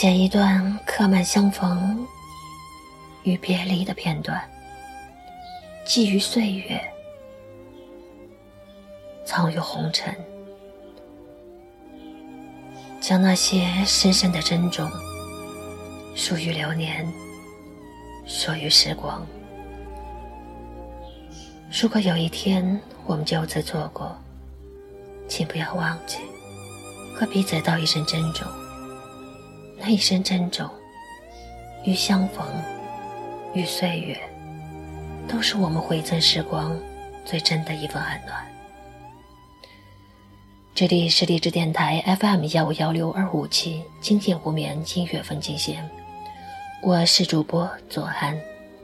剪一段刻满相逢与别离的片段，寄于岁月，藏于红尘，将那些深深的珍重，属于流年，属于时光。如果有一天我们就此错过，请不要忘记和彼此道一声珍重。那一声珍重，与相逢，与岁月，都是我们回赠时光最真的一份安暖。这里是励志电台 FM 幺五幺六二五七，经典无眠音乐风景线，我是主播左安，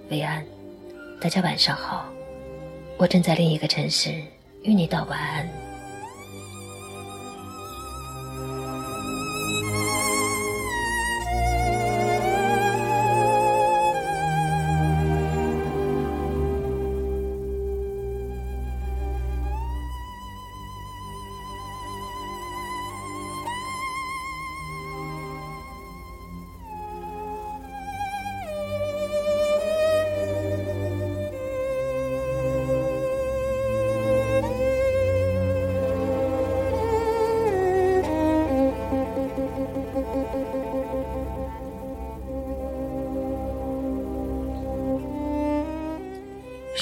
薇安，大家晚上好，我正在另一个城市与你道晚安。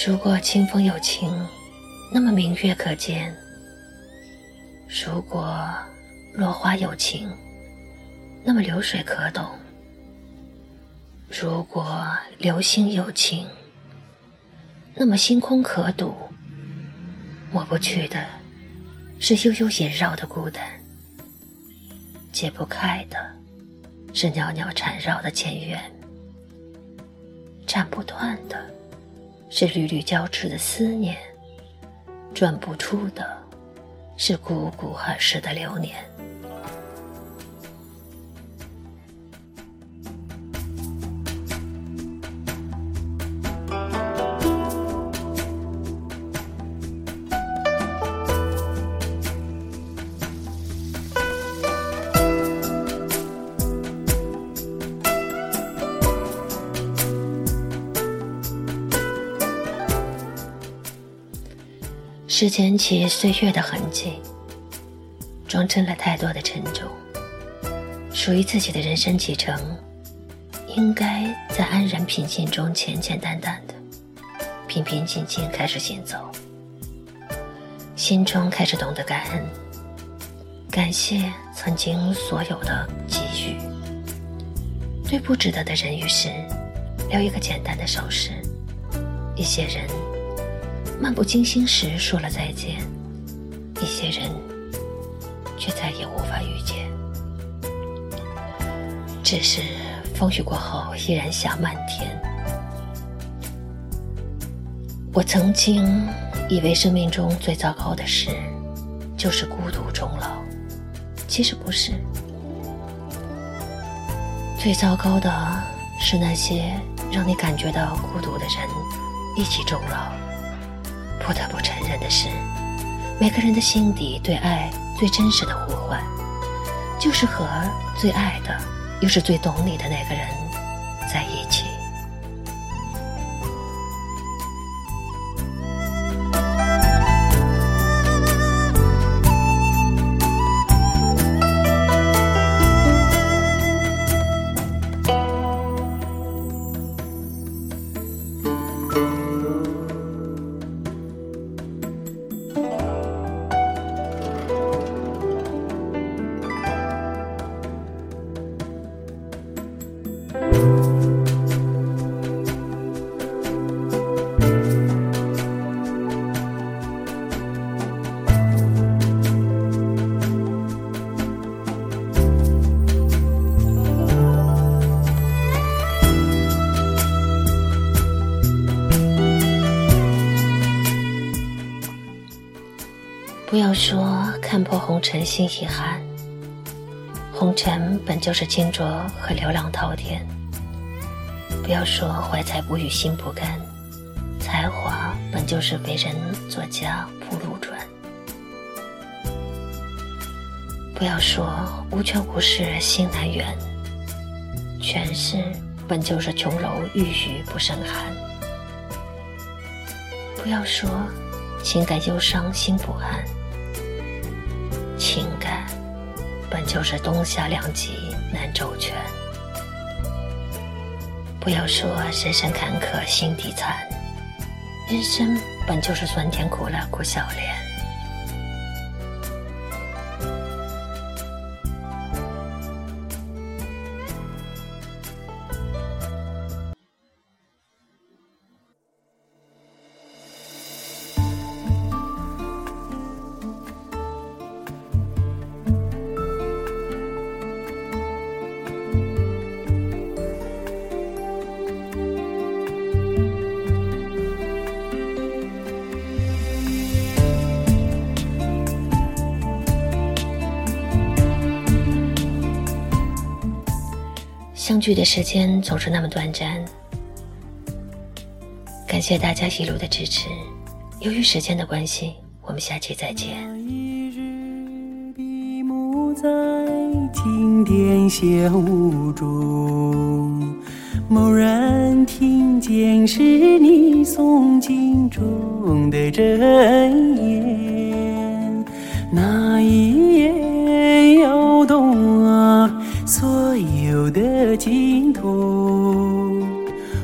如果清风有情，那么明月可见；如果落花有情，那么流水可懂；如果流星有情，那么星空可睹。抹不去的是悠悠萦绕的孤单，解不开的是袅袅缠绕的前缘，斩不断的。是缕缕交织的思念，转不出的，是汩汩而逝的流年。是捡起岁月的痕迹，装帧了太多的沉重。属于自己的人生启程，应该在安然平静中简简单单的、平平静静开始行走。心中开始懂得感恩，感谢曾经所有的给予，对不值得的人与事，留一个简单的手势。一些人。漫不经心时说了再见，一些人却再也无法遇见。只是风雪过后依然下漫天。我曾经以为生命中最糟糕的事就是孤独终老，其实不是。最糟糕的是那些让你感觉到孤独的人一起终老。不得不承认的是，每个人的心底对爱最真实的呼唤，就是和最爱的，又是最懂你的那个人在一起。说看破红尘心遗憾，红尘本就是清浊和流浪滔天。不要说怀才不遇心不甘，才华本就是为人作家铺路转。不要说无权无势心难圆，权势本就是琼楼玉宇不胜寒。不要说情感忧伤心不安，就是冬夏两极难周全。不要说人生坎坷心底残，人生本就是酸甜苦辣苦笑脸。相聚的时间总是那么短暂，感谢大家一路的支持。由于时间的关系，我们下期再见。一日闭目在经殿香雾中，蓦然听见是你诵经中的真言，那一夜。所有的尽头，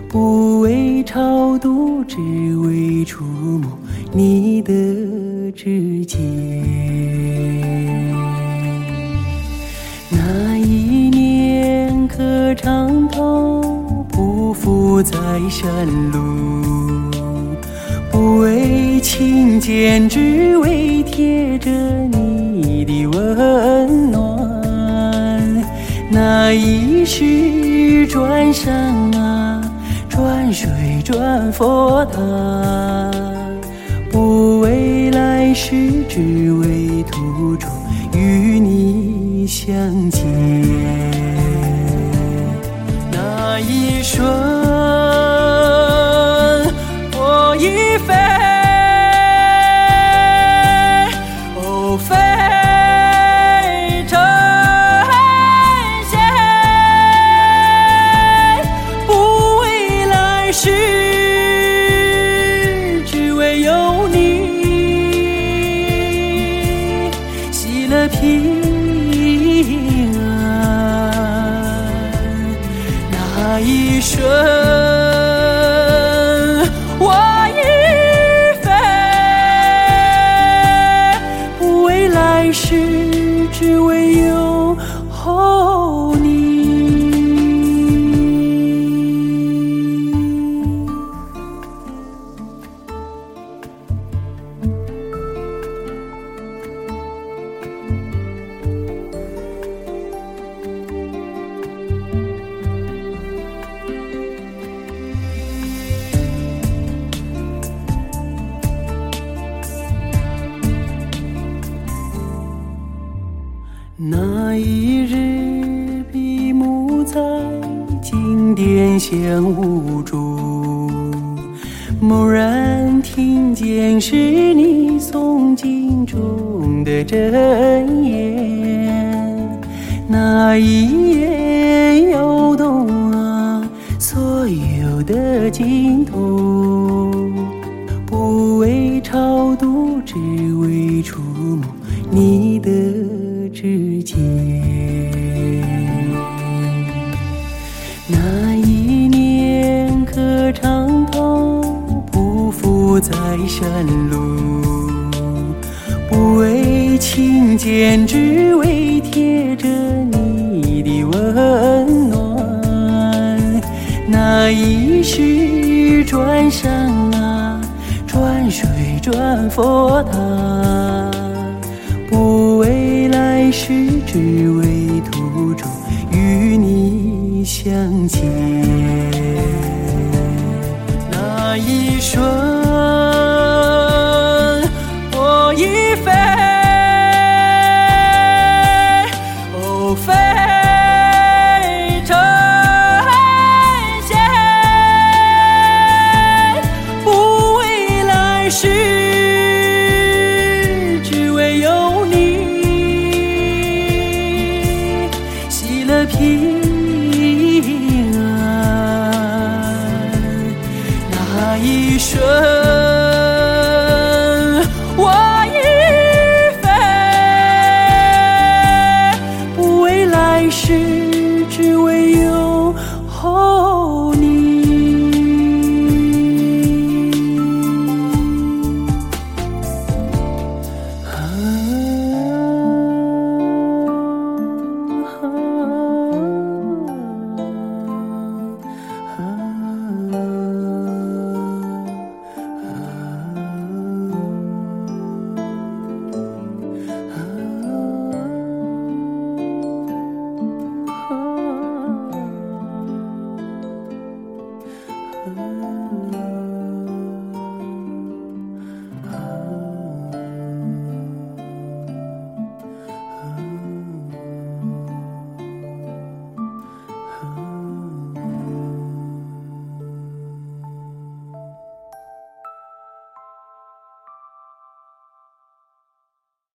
不为超度，只为触摸你的指尖。那一年磕长头，匍匐在山路，不为觐见，只为贴着你的温暖。那一世转山啊，转水转佛塔，不为来世，只为途中与你相见。平安那一瞬那一日闭目在经典香雾中，蓦然听见是你诵经中的真言，那一眼摇动啊所有的尽头，不为超度，只为触摸你的。指尖，在山路，不为亲见，只为贴着你的温暖。那一世转山啊，转水转佛塔。不为来世，只为途中与你相见。那一瞬，